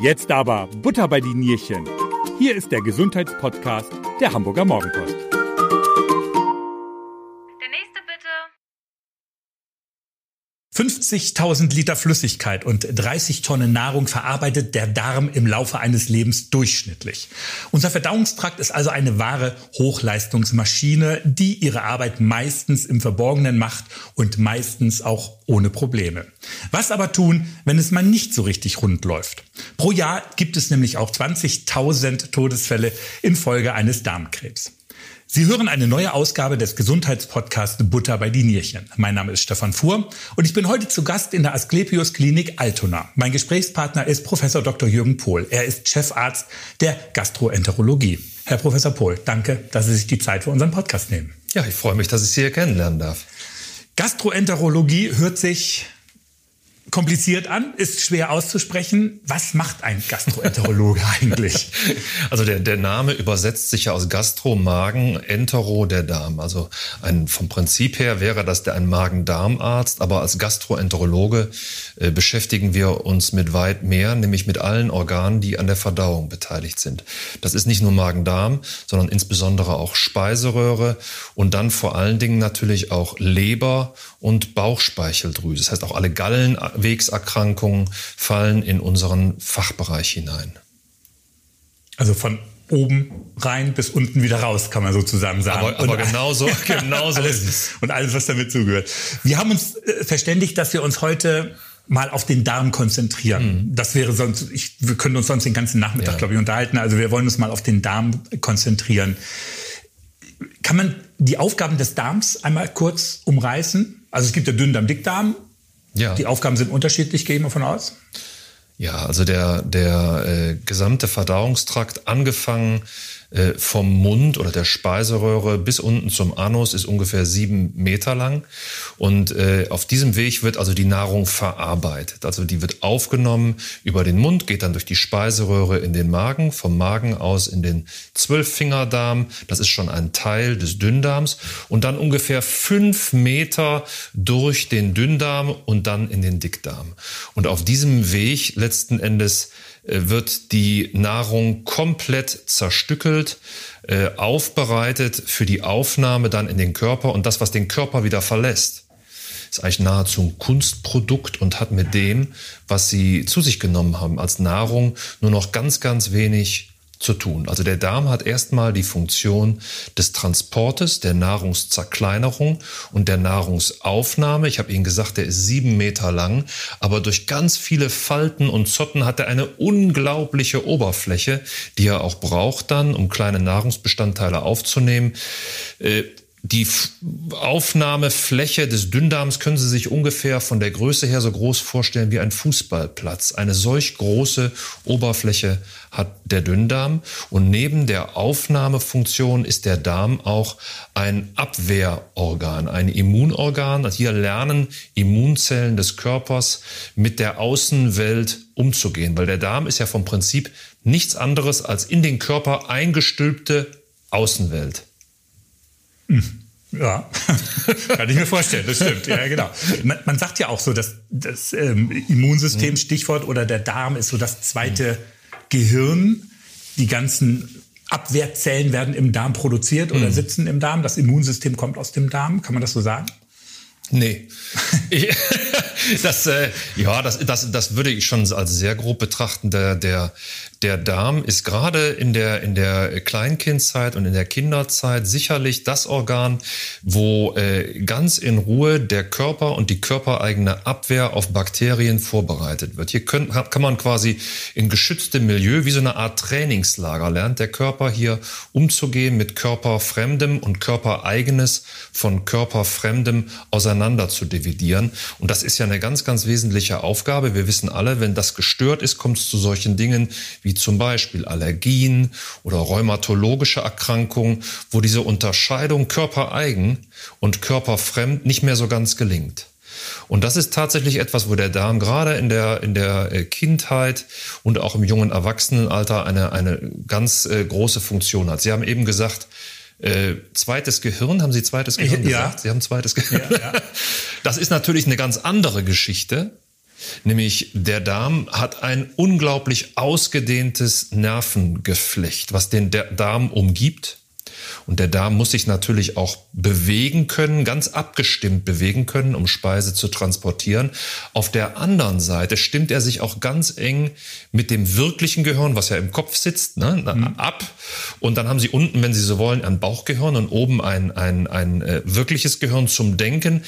Jetzt aber Butter bei die Nierchen. Hier ist der Gesundheitspodcast der Hamburger Morgenpost. 50.000 Liter Flüssigkeit und 30 Tonnen Nahrung verarbeitet der Darm im Laufe eines Lebens durchschnittlich. Unser Verdauungstrakt ist also eine wahre Hochleistungsmaschine, die ihre Arbeit meistens im Verborgenen macht und meistens auch ohne Probleme. Was aber tun, wenn es mal nicht so richtig rund läuft? Pro Jahr gibt es nämlich auch 20.000 Todesfälle infolge eines Darmkrebs. Sie hören eine neue Ausgabe des Gesundheitspodcasts Butter bei die Nierchen. Mein Name ist Stefan Fuhr und ich bin heute zu Gast in der Asklepios Klinik Altona. Mein Gesprächspartner ist Professor Dr. Jürgen Pohl. Er ist Chefarzt der Gastroenterologie. Herr Professor Pohl, danke, dass Sie sich die Zeit für unseren Podcast nehmen. Ja, ich freue mich, dass ich Sie hier kennenlernen darf. Gastroenterologie hört sich kompliziert an, ist schwer auszusprechen. Was macht ein Gastroenterologe eigentlich? Also der, der Name übersetzt sich ja aus Gastro, Magen, Entero, der Darm. Also ein, vom Prinzip her wäre das der ein Magen-Darm-Arzt, aber als Gastroenterologe äh, beschäftigen wir uns mit weit mehr, nämlich mit allen Organen, die an der Verdauung beteiligt sind. Das ist nicht nur Magen-Darm, sondern insbesondere auch Speiseröhre und dann vor allen Dingen natürlich auch Leber und Bauchspeicheldrüse. Das heißt auch alle Gallenwegserkrankungen fallen in unseren Fachbereich hinein. Also von oben rein bis unten wieder raus, kann man sozusagen sagen. Aber, aber genauso, genauso alles, ist es. Und alles, was damit zugehört. Wir haben uns äh, verständigt, dass wir uns heute mal auf den Darm konzentrieren. Mhm. Das wäre sonst, ich, wir können uns sonst den ganzen Nachmittag, ja. glaube ich, unterhalten. Also wir wollen uns mal auf den Darm konzentrieren. Kann man die Aufgaben des Darms einmal kurz umreißen? Also es gibt ja Dünndarm, Dickdarm. Ja. Die Aufgaben sind unterschiedlich, gehen wir von aus. Ja, also der, der äh, gesamte Verdauungstrakt, angefangen vom Mund oder der Speiseröhre bis unten zum Anus, ist ungefähr sieben Meter lang. Und äh, auf diesem Weg wird also die Nahrung verarbeitet. Also die wird aufgenommen über den Mund, geht dann durch die Speiseröhre in den Magen, vom Magen aus in den Zwölffingerdarm. Das ist schon ein Teil des Dünndarms. Und dann ungefähr fünf Meter durch den Dünndarm und dann in den Dickdarm. Und auf diesem Weg letzten Endes äh, wird die Nahrung komplett zerstückelt, äh, aufbereitet für die Aufnahme dann in den Körper und das, was den Körper wieder verlässt, ist eigentlich nahezu ein Kunstprodukt und hat mit dem, was sie zu sich genommen haben als Nahrung, nur noch ganz, ganz wenig zu tun. Also der Darm hat erstmal die Funktion des Transportes, der Nahrungszerkleinerung und der Nahrungsaufnahme. Ich habe Ihnen gesagt, der ist sieben Meter lang, aber durch ganz viele Falten und Zotten hat er eine unglaubliche Oberfläche, die er auch braucht dann, um kleine Nahrungsbestandteile aufzunehmen. Die Aufnahmefläche des Dünndarms können Sie sich ungefähr von der Größe her so groß vorstellen wie ein Fußballplatz. Eine solch große Oberfläche hat der Dünndarm. Und neben der Aufnahmefunktion ist der Darm auch ein Abwehrorgan, ein Immunorgan. Hier lernen Immunzellen des Körpers mit der Außenwelt umzugehen, weil der Darm ist ja vom Prinzip nichts anderes als in den Körper eingestülpte Außenwelt. Ja, kann ich mir vorstellen, das stimmt. Ja, genau. Man, man sagt ja auch so, dass das ähm, Immunsystem, mhm. Stichwort, oder der Darm ist so das zweite. Gehirn. Die ganzen Abwehrzellen werden im Darm produziert oder mhm. sitzen im Darm. Das Immunsystem kommt aus dem Darm. Kann man das so sagen? Nee. Ich, das, äh, ja, das, das, das würde ich schon als sehr grob betrachten. Der, der, der Darm ist gerade in der, in der Kleinkindzeit und in der Kinderzeit sicherlich das Organ, wo äh, ganz in Ruhe der Körper und die körpereigene Abwehr auf Bakterien vorbereitet wird. Hier können, kann man quasi in geschütztem Milieu, wie so eine Art Trainingslager, lernt der Körper hier umzugehen mit körperfremdem und körpereigenes von körperfremdem auseinander zu dividieren. Und das ist ja eine ganz, ganz wesentliche Aufgabe. Wir wissen alle, wenn das gestört ist, kommt es zu solchen Dingen wie wie zum Beispiel Allergien oder rheumatologische Erkrankungen, wo diese Unterscheidung körpereigen und körperfremd nicht mehr so ganz gelingt. Und das ist tatsächlich etwas, wo der Darm gerade in der, in der äh, Kindheit und auch im jungen Erwachsenenalter eine, eine ganz äh, große Funktion hat. Sie haben eben gesagt, äh, zweites Gehirn, haben Sie zweites Gehirn ja. gesagt? Sie haben zweites Gehirn. Ja, ja. Das ist natürlich eine ganz andere Geschichte, Nämlich der Darm hat ein unglaublich ausgedehntes Nervengeflecht, was den Darm umgibt. Und der Darm muss sich natürlich auch bewegen können, ganz abgestimmt bewegen können, um Speise zu transportieren. Auf der anderen Seite stimmt er sich auch ganz eng mit dem wirklichen Gehirn, was ja im Kopf sitzt, ne, mhm. ab. Und dann haben Sie unten, wenn Sie so wollen, ein Bauchgehirn und oben ein, ein, ein äh, wirkliches Gehirn zum Denken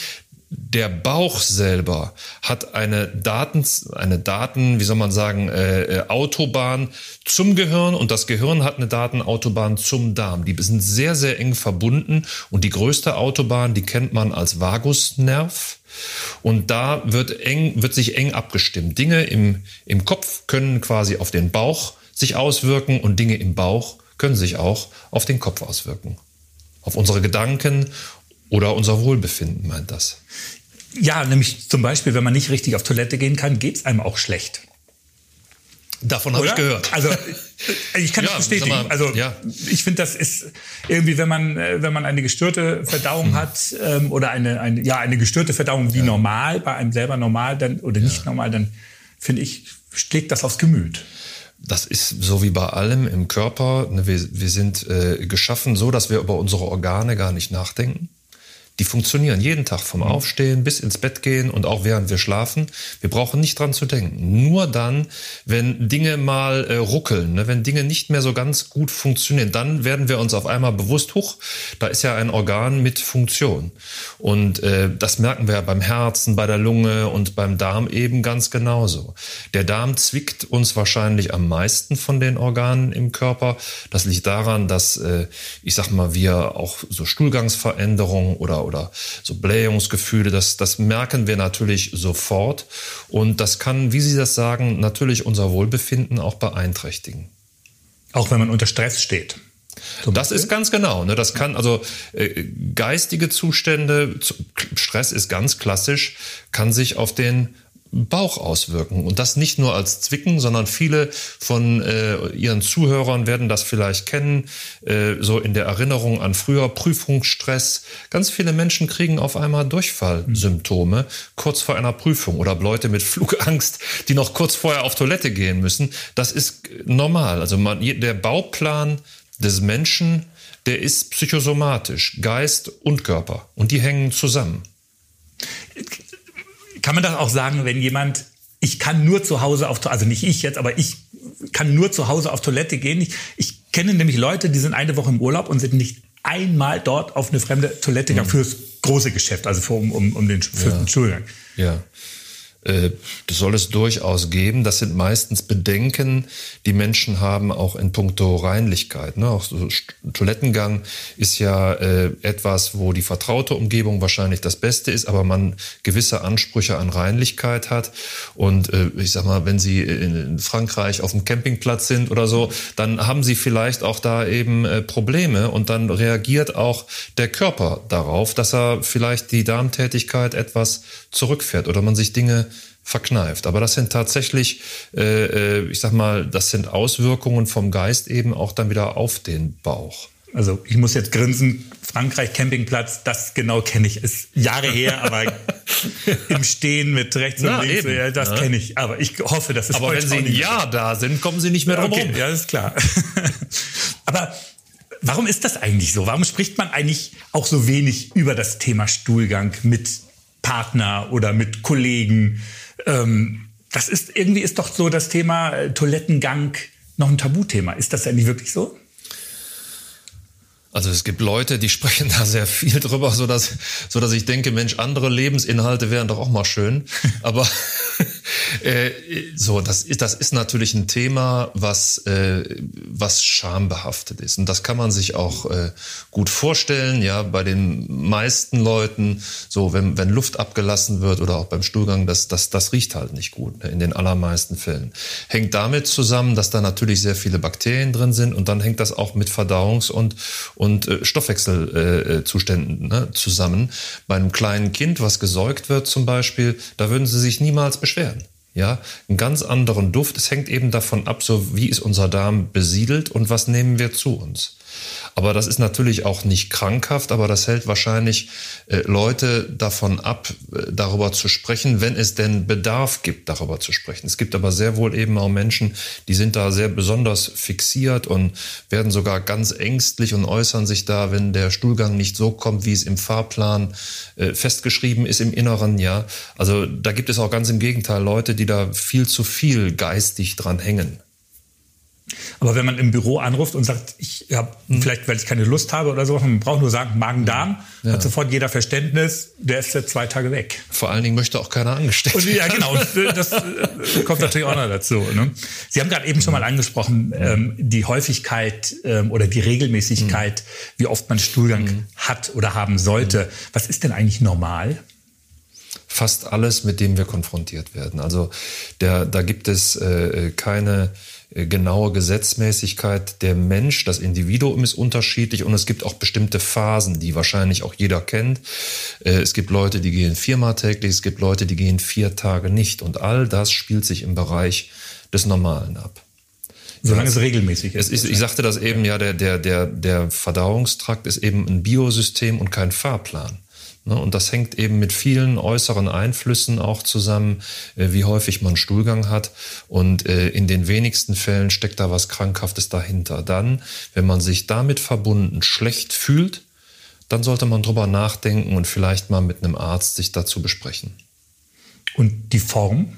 der Bauch selber hat eine Daten, eine Daten, wie soll man sagen, äh, äh, Autobahn zum Gehirn und das Gehirn hat eine Datenautobahn zum Darm. Die sind sehr, sehr eng verbunden und die größte Autobahn, die kennt man als Vagusnerv. Und da wird eng, wird sich eng abgestimmt. Dinge im, im Kopf können quasi auf den Bauch sich auswirken und Dinge im Bauch können sich auch auf den Kopf auswirken. Auf unsere Gedanken oder unser Wohlbefinden meint das. Ja, nämlich zum Beispiel, wenn man nicht richtig auf Toilette gehen kann, geht es einem auch schlecht. Davon habe ich gehört. Also ich kann ja, das bestätigen. Mal, also ja. ich finde, das ist irgendwie, wenn man äh, wenn man eine gestörte Verdauung hm. hat ähm, oder eine, eine ja eine gestörte Verdauung wie ja. normal bei einem selber normal dann oder nicht normal, dann finde ich schlägt das aufs Gemüt. Das ist so wie bei allem im Körper. Ne, wir, wir sind äh, geschaffen so, dass wir über unsere Organe gar nicht nachdenken die funktionieren jeden Tag vom mhm. Aufstehen bis ins Bett gehen und auch während wir schlafen. Wir brauchen nicht dran zu denken. Nur dann, wenn Dinge mal äh, ruckeln, ne, wenn Dinge nicht mehr so ganz gut funktionieren, dann werden wir uns auf einmal bewusst, huch, da ist ja ein Organ mit Funktion. Und äh, das merken wir ja beim Herzen, bei der Lunge und beim Darm eben ganz genauso. Der Darm zwickt uns wahrscheinlich am meisten von den Organen im Körper. Das liegt daran, dass, äh, ich sag mal, wir auch so Stuhlgangsveränderungen oder oder so Blähungsgefühle, das, das merken wir natürlich sofort. Und das kann, wie Sie das sagen, natürlich unser Wohlbefinden auch beeinträchtigen. Auch wenn man unter Stress steht. Das ist ganz genau. Ne? Das kann also äh, geistige Zustände, Stress ist ganz klassisch, kann sich auf den Bauch auswirken. Und das nicht nur als Zwicken, sondern viele von äh, Ihren Zuhörern werden das vielleicht kennen, äh, so in der Erinnerung an früher Prüfungsstress. Ganz viele Menschen kriegen auf einmal Durchfallsymptome kurz vor einer Prüfung oder Leute mit Flugangst, die noch kurz vorher auf Toilette gehen müssen. Das ist normal. Also man, der Bauplan des Menschen, der ist psychosomatisch, Geist und Körper. Und die hängen zusammen kann man das auch sagen, wenn jemand, ich kann nur zu Hause auf, also nicht ich jetzt, aber ich kann nur zu Hause auf Toilette gehen. Ich, ich kenne nämlich Leute, die sind eine Woche im Urlaub und sind nicht einmal dort auf eine fremde Toilette gegangen mhm. fürs große Geschäft, also für, um, um, um den, für ja. den Stuhlgang. Ja. Äh, das soll es durchaus geben. Das sind meistens Bedenken, die Menschen haben, auch in puncto Reinlichkeit. Ne? Auch so Toilettengang ist ja äh, etwas, wo die vertraute Umgebung wahrscheinlich das Beste ist, aber man gewisse Ansprüche an Reinlichkeit hat. Und äh, ich sag mal, wenn Sie in Frankreich auf dem Campingplatz sind oder so, dann haben Sie vielleicht auch da eben äh, Probleme und dann reagiert auch der Körper darauf, dass er vielleicht die Darmtätigkeit etwas zurückfährt oder man sich Dinge verkneift. Aber das sind tatsächlich, äh, äh, ich sag mal, das sind Auswirkungen vom Geist eben auch dann wieder auf den Bauch. Also ich muss jetzt grinsen, Frankreich Campingplatz, das genau kenne ich. Ist Jahre her, aber im Stehen mit rechts Na, und links, eben, das kenne ich. Aber ich hoffe, dass es Aber wenn Sie ein Jahr da sind, kommen Sie nicht mehr drum okay, Ja, ist klar. aber warum ist das eigentlich so? Warum spricht man eigentlich auch so wenig über das Thema Stuhlgang mit Partner oder mit Kollegen? Ähm, das ist irgendwie ist doch so das Thema äh, Toilettengang noch ein Tabuthema. Ist das eigentlich wirklich so? Also es gibt Leute, die sprechen da sehr viel drüber, so dass, so dass ich denke, Mensch, andere Lebensinhalte wären doch auch mal schön. Aber äh, so, das ist, das ist natürlich ein Thema, was, äh, was schambehaftet ist. Und das kann man sich auch äh, gut vorstellen, ja, bei den meisten Leuten, so, wenn, wenn Luft abgelassen wird oder auch beim Stuhlgang, das, das, das riecht halt nicht gut, ne, in den allermeisten Fällen. Hängt damit zusammen, dass da natürlich sehr viele Bakterien drin sind und dann hängt das auch mit Verdauungs- und und äh, Stoffwechselzuständen äh, ne, zusammen. Bei einem kleinen Kind, was gesäugt wird zum Beispiel, da würden sie sich niemals beschweren. Ja, einen ganz anderen Duft. Es hängt eben davon ab, so wie ist unser Darm besiedelt und was nehmen wir zu uns. Aber das ist natürlich auch nicht krankhaft, aber das hält wahrscheinlich äh, Leute davon ab, äh, darüber zu sprechen, wenn es denn Bedarf gibt, darüber zu sprechen. Es gibt aber sehr wohl eben auch Menschen, die sind da sehr besonders fixiert und werden sogar ganz ängstlich und äußern sich da, wenn der Stuhlgang nicht so kommt, wie es im Fahrplan äh, festgeschrieben ist im Inneren. Ja, also da gibt es auch ganz im Gegenteil Leute, die da viel zu viel geistig dran hängen. Aber wenn man im Büro anruft und sagt, ich habe hm. vielleicht, weil ich keine Lust habe oder so, man braucht nur sagen Magen-Darm, ja. hat sofort jeder Verständnis, der ist jetzt zwei Tage weg. Vor allen Dingen möchte auch keiner angestellt werden. Ja, genau. Das äh, kommt natürlich auch noch dazu. Ne? Sie haben gerade eben schon mal angesprochen, ähm, die Häufigkeit ähm, oder die Regelmäßigkeit, mhm. wie oft man Stuhlgang mhm. hat oder haben sollte. Mhm. Was ist denn eigentlich normal? Fast alles, mit dem wir konfrontiert werden. Also der, da gibt es äh, keine äh, genaue Gesetzmäßigkeit. Der Mensch, das Individuum ist unterschiedlich und es gibt auch bestimmte Phasen, die wahrscheinlich auch jeder kennt. Äh, es gibt Leute, die gehen viermal täglich, es gibt Leute, die gehen vier Tage nicht. Und all das spielt sich im Bereich des Normalen ab. Solange es regelmäßig ist. ist. Ich sagte das eben, ja, der, der, der, der Verdauungstrakt ist eben ein Biosystem und kein Fahrplan. Ne, und das hängt eben mit vielen äußeren Einflüssen auch zusammen, äh, wie häufig man Stuhlgang hat. Und äh, in den wenigsten Fällen steckt da was Krankhaftes dahinter. Dann, wenn man sich damit verbunden schlecht fühlt, dann sollte man drüber nachdenken und vielleicht mal mit einem Arzt sich dazu besprechen. Und die Form?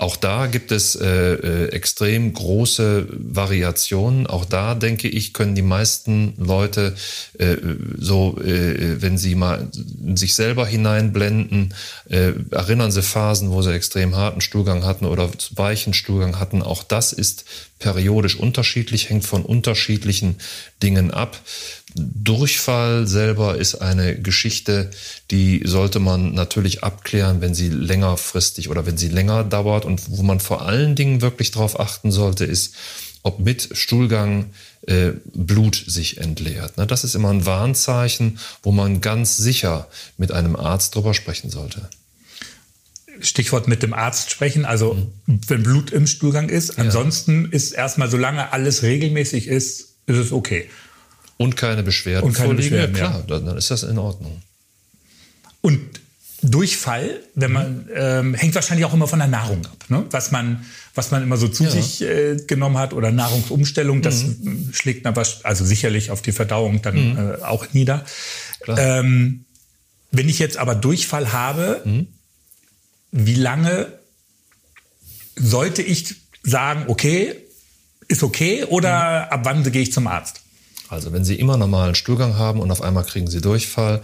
Auch da gibt es äh, äh, extrem große Variationen. Auch da denke ich, können die meisten Leute äh, so, äh, wenn sie mal in sich selber hineinblenden, äh, erinnern sie Phasen, wo sie extrem harten Stuhlgang hatten oder weichen Stuhlgang hatten. Auch das ist periodisch unterschiedlich, hängt von unterschiedlichen Dingen ab. Durchfall selber ist eine Geschichte, die sollte man natürlich abklären, wenn sie längerfristig oder wenn sie länger dauert und wo man vor allen Dingen wirklich darauf achten sollte, ist, ob mit Stuhlgang äh, Blut sich entleert. Ne, das ist immer ein Warnzeichen, wo man ganz sicher mit einem Arzt drüber sprechen sollte. Stichwort mit dem Arzt sprechen, also mhm. wenn Blut im Stuhlgang ist. Ansonsten ja. ist erstmal, solange alles regelmäßig ist, ist es okay. Und keine Beschwerden und keine vorliegen, Beschwerden, klar, ja. dann ist das in Ordnung. Und Durchfall, wenn man ähm, hängt wahrscheinlich auch immer von der Nahrung ab, ne? was man was man immer so zu ja. sich äh, genommen hat oder Nahrungsumstellung, das mhm. schlägt aber also sicherlich auf die Verdauung dann mhm. äh, auch nieder. Ähm, wenn ich jetzt aber Durchfall habe, mhm. wie lange sollte ich sagen, okay, ist okay oder mhm. ab wann gehe ich zum Arzt? Also wenn Sie immer normalen Stuhlgang haben und auf einmal kriegen Sie Durchfall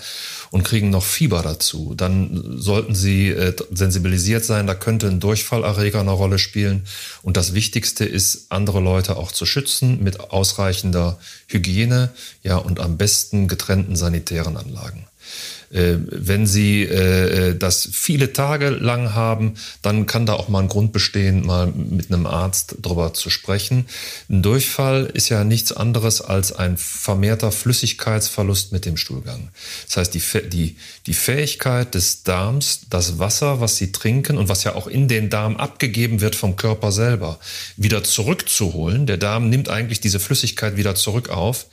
und kriegen noch Fieber dazu, dann sollten Sie äh, sensibilisiert sein. Da könnte ein Durchfallerreger eine Rolle spielen. Und das Wichtigste ist, andere Leute auch zu schützen mit ausreichender Hygiene, ja, und am besten getrennten sanitären Anlagen. Äh, wenn Sie äh, äh, das viele Tage lang haben, dann kann da auch mal ein Grund bestehen, mal mit einem Arzt drüber zu sprechen. Ein Durchfall ist ja nichts anderes als ein vermehrter Flüssigkeitsverlust mit dem Stuhlgang. Das heißt, die, die, die Fähigkeit des Darms, das Wasser, was Sie trinken und was ja auch in den Darm abgegeben wird vom Körper selber, wieder zurückzuholen. Der Darm nimmt eigentlich diese Flüssigkeit wieder zurück auf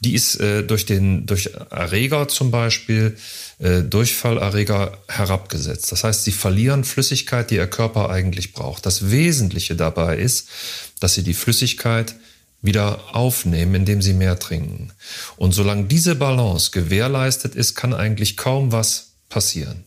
die ist äh, durch den durch Erreger zum Beispiel äh, Durchfallerreger herabgesetzt. Das heißt, sie verlieren Flüssigkeit, die ihr Körper eigentlich braucht. Das Wesentliche dabei ist, dass sie die Flüssigkeit wieder aufnehmen, indem sie mehr trinken. Und solange diese Balance gewährleistet ist, kann eigentlich kaum was passieren.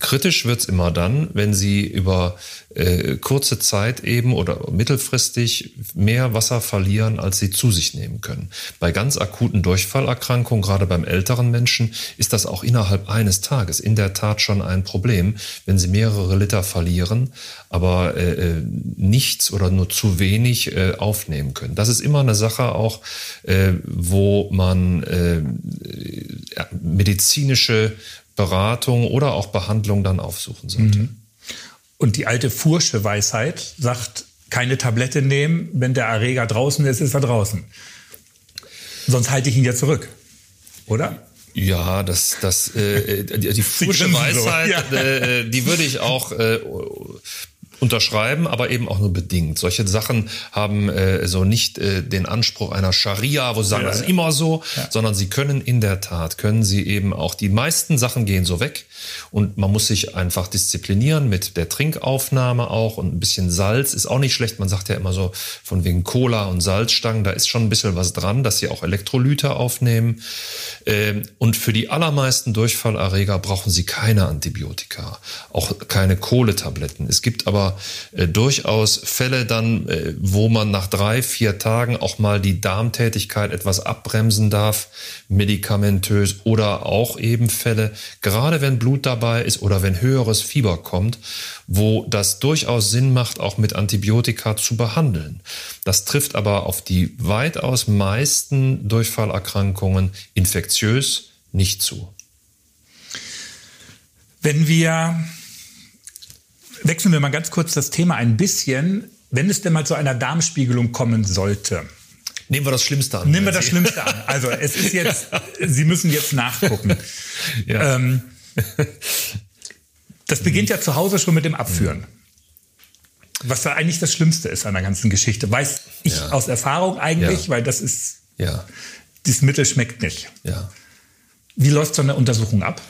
Kritisch wird's immer dann, wenn Sie über äh, kurze Zeit eben oder mittelfristig mehr Wasser verlieren, als Sie zu sich nehmen können. Bei ganz akuten Durchfallerkrankungen, gerade beim älteren Menschen, ist das auch innerhalb eines Tages in der Tat schon ein Problem, wenn Sie mehrere Liter verlieren, aber äh, äh nichts oder nur zu wenig äh, aufnehmen können. Das ist immer eine Sache auch, äh, wo man äh, medizinische Beratung oder auch Behandlung dann aufsuchen sollte. Mhm. Und die alte Fursche Weisheit sagt, keine Tablette nehmen, wenn der Erreger draußen ist, ist er draußen. Sonst halte ich ihn ja zurück, oder? Ja, das, das, äh, die, die Fursche Weisheit, so, ja. äh, die würde ich auch äh, unterschreiben, aber eben auch nur bedingt. Solche Sachen haben äh, so nicht äh, den Anspruch einer Scharia, wo sie sagen, ja, das ist immer so, ja. sondern sie können in der Tat, können sie eben auch, die meisten Sachen gehen so weg und man muss sich einfach disziplinieren mit der Trinkaufnahme auch und ein bisschen Salz ist auch nicht schlecht. Man sagt ja immer so von wegen Cola und Salzstangen, da ist schon ein bisschen was dran, dass sie auch Elektrolyte aufnehmen. Ähm, und für die allermeisten Durchfallerreger brauchen sie keine Antibiotika, auch keine Kohletabletten. Es gibt aber äh, durchaus Fälle dann, äh, wo man nach drei, vier Tagen auch mal die Darmtätigkeit etwas abbremsen darf, medikamentös oder auch eben Fälle, gerade wenn Blut dabei ist oder wenn höheres Fieber kommt, wo das durchaus Sinn macht, auch mit Antibiotika zu behandeln. Das trifft aber auf die weitaus meisten Durchfallerkrankungen infektiös nicht zu. Wenn wir, wechseln wir mal ganz kurz das Thema ein bisschen, wenn es denn mal zu einer Darmspiegelung kommen sollte, Nehmen wir das Schlimmste an. Nehmen wir das Sie. Schlimmste an. Also es ist jetzt, Sie müssen jetzt nachgucken. Ja. Ähm, das beginnt ja zu Hause schon mit dem Abführen. Was da eigentlich das Schlimmste ist an der ganzen Geschichte. Weiß ich ja. aus Erfahrung eigentlich, ja. weil das ist, ja. dieses Mittel schmeckt nicht. Ja. Wie läuft so eine Untersuchung ab?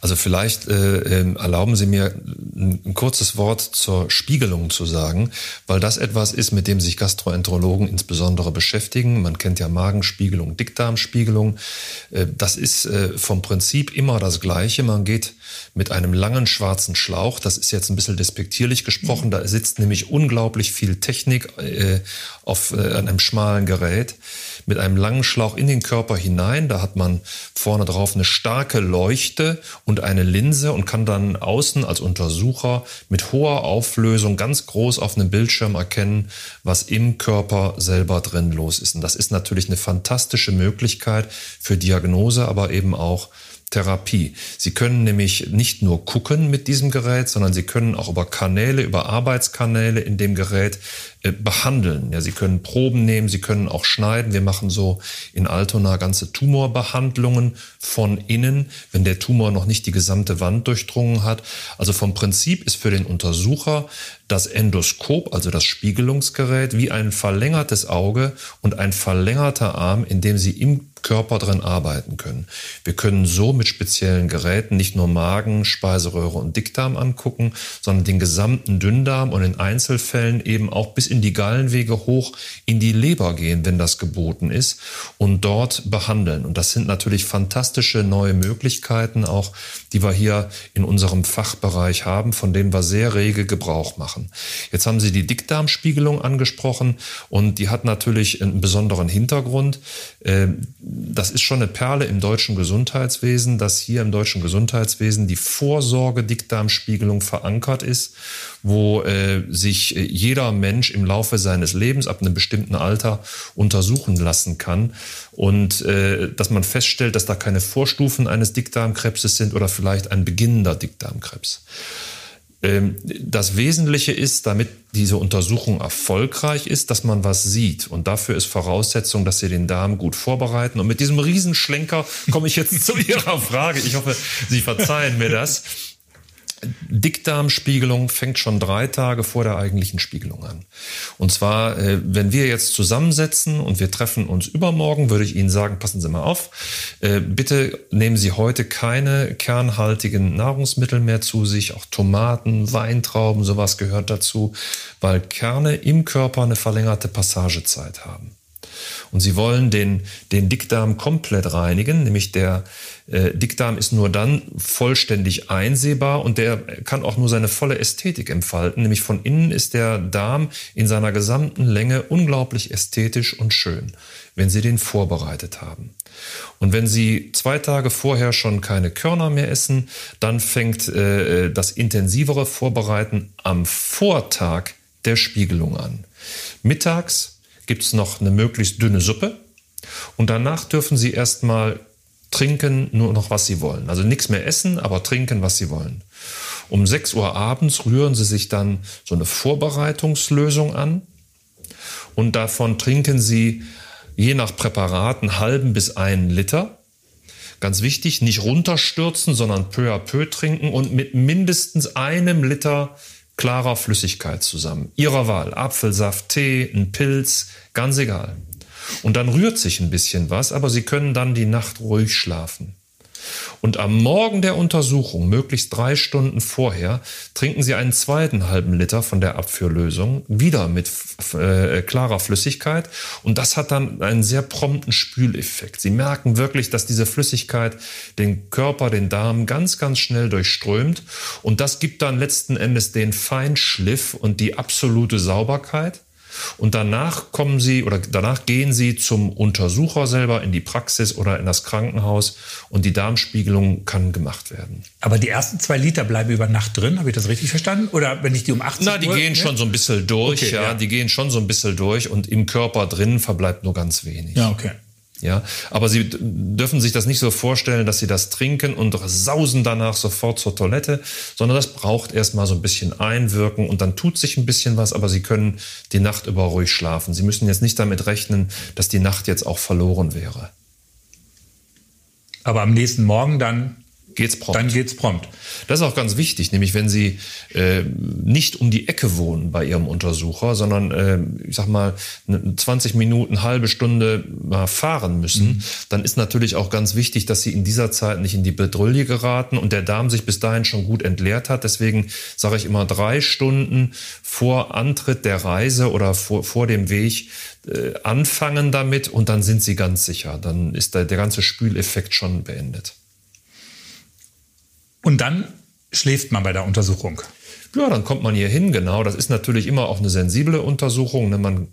Also vielleicht äh, ähm, erlauben Sie mir ein, ein, kurzes Wort zur Spiegelung zu sagen, weil das etwas ist, mit dem sich Gastroenterologen insbesondere beschäftigen. Man kennt ja Magenspiegelung, Dickdarmspiegelung. Äh, das ist äh, vom Prinzip immer das Gleiche. Man geht mit einem langen schwarzen Schlauch, das ist jetzt ein bisschen despektierlich gesprochen, da sitzt nämlich unglaublich viel Technik äh, auf äh, einem schmalen Gerät mit einem langen Schlauch in den Körper hinein. Da hat man vorne drauf eine starke Leuchte und eine Linse und kann dann außen als Untersucher mit hoher Auflösung ganz groß auf einem Bildschirm erkennen, was im Körper selber drin los ist. Und das ist natürlich eine fantastische Möglichkeit für Diagnose, aber eben auch Therapie. Sie können nämlich nicht nur gucken mit diesem Gerät, sondern Sie können auch über Kanäle, über Arbeitskanäle in dem Gerät äh, behandeln. Ja, Sie können Proben nehmen, Sie können auch schneiden. Wir machen so in Altona ganze Tumorbehandlungen von innen, wenn der Tumor noch nicht die gesamte Wand durchdrungen hat. Also vom Prinzip ist für den Untersucher das Endoskop, also das Spiegelungsgerät, wie ein verlängertes Auge und ein verlängerter Arm, in dem Sie im Körper drin arbeiten können. Wir können so mit speziellen Geräten nicht nur Magen, Speiseröhre und Dickdarm angucken, sondern den gesamten Dünndarm und in Einzelfällen eben auch bis in die Gallenwege hoch in die Leber gehen, wenn das geboten ist und dort behandeln. Und das sind natürlich fantastische neue Möglichkeiten auch, die wir hier in unserem Fachbereich haben, von denen wir sehr rege Gebrauch machen. Jetzt haben Sie die Dickdarmspiegelung angesprochen und die hat natürlich einen besonderen Hintergrund. Das ist schon eine Perle im deutschen Gesundheitswesen, dass hier im deutschen Gesundheitswesen die Vorsorge-Dickdarmspiegelung verankert ist, wo äh, sich jeder Mensch im Laufe seines Lebens ab einem bestimmten Alter untersuchen lassen kann und äh, dass man feststellt, dass da keine Vorstufen eines Dickdarmkrebses sind oder vielleicht ein beginnender Dickdarmkrebs. Ähm, das Wesentliche ist, damit diese Untersuchung erfolgreich ist, dass man was sieht. Und dafür ist Voraussetzung, dass Sie den Darm gut vorbereiten. Und mit diesem Riesenschlenker komme ich jetzt zu Ihrer Frage. Ich hoffe, Sie verzeihen mir das. Dickdarmspiegelung fängt schon drei Tage vor der eigentlichen Spiegelung an. Und zwar, äh, wenn wir jetzt zusammensetzen und wir treffen uns übermorgen, würde ich Ihnen sagen, passen Sie mal auf, äh, bitte nehmen Sie heute keine kernhaltigen Nahrungsmittel mehr zu sich, auch Tomaten, Weintrauben, sowas gehört dazu, weil Kerne im Körper eine verlängerte Passagezeit haben. Und Sie wollen den, den Dickdarm komplett reinigen, nämlich der äh, Dickdarm ist nur dann vollständig einsehbar und der kann auch nur seine volle Ästhetik entfalten. Nämlich von innen ist der Darm in seiner gesamten Länge unglaublich ästhetisch und schön, wenn Sie den vorbereitet haben. Und wenn Sie zwei Tage vorher schon keine Körner mehr essen, dann fängt äh, das intensivere Vorbereiten am Vortag der Spiegelung an. Mittags gibt es noch eine möglichst dünne Suppe und danach dürfen Sie erstmal trinken nur noch, was sie wollen. Also nichts mehr essen, aber trinken, was sie wollen. Um 6 Uhr abends rühren sie sich dann so eine Vorbereitungslösung an und davon trinken sie je nach Präparat einen halben bis einen Liter. Ganz wichtig, nicht runterstürzen, sondern peu à peu trinken und mit mindestens einem Liter klarer Flüssigkeit zusammen. Ihrer Wahl. Apfelsaft, Tee, ein Pilz, ganz egal. Und dann rührt sich ein bisschen was, aber Sie können dann die Nacht ruhig schlafen. Und am Morgen der Untersuchung, möglichst drei Stunden vorher, trinken Sie einen zweiten halben Liter von der Abführlösung, wieder mit äh, klarer Flüssigkeit. Und das hat dann einen sehr prompten Spüleffekt. Sie merken wirklich, dass diese Flüssigkeit den Körper, den Darm ganz, ganz schnell durchströmt. Und das gibt dann letzten Endes den Feinschliff und die absolute Sauberkeit. Und danach kommen Sie oder danach gehen Sie zum Untersucher selber in die Praxis oder in das Krankenhaus und die Darmspiegelung kann gemacht werden. Aber die ersten zwei Liter bleiben über Nacht drin, habe ich das richtig verstanden? Oder wenn ich die um 18 Na, die Uhr, gehen ne? schon so ein bisschen durch, Okay, ja, ja. die gehen schon so ein bisschen durch und im Körper drin verbleibt nur ganz wenig. Ja, okay. Ja, aber Sie dürfen sich das nicht so vorstellen, dass Sie das trinken und sausen danach sofort zur Toilette, sondern das braucht erstmal so ein bisschen einwirken und dann tut sich ein bisschen was, aber Sie können die Nacht über ruhig schlafen. Sie müssen jetzt nicht damit rechnen, dass die Nacht jetzt auch verloren wäre. Aber am nächsten Morgen dann, Geht's prompt. dann geht's prompt. Das ist auch ganz wichtig, nämlich wenn Sie äh, nicht um die Ecke wohnen bei Ihrem Untersucher, sondern äh, ich sag mal ne- 20 Minuten, halbe Stunde mal fahren müssen, dann ist natürlich auch ganz wichtig, dass Sie in dieser Zeit nicht in die Bedrulle geraten und der Darm sich bis dahin schon gut entleert hat. Deswegen sage ich immer drei Stunden vor Antritt der Reise oder vor, vor dem Weg äh, anfangen damit und dann sind Sie ganz sicher. Dann ist der, der ganze Spüleffekt schon beendet. Und dann schläft man bei der Untersuchung. Ja, dann kommt man hier hin, genau. Das ist natürlich immer auch eine sensible Untersuchung. Ne? Man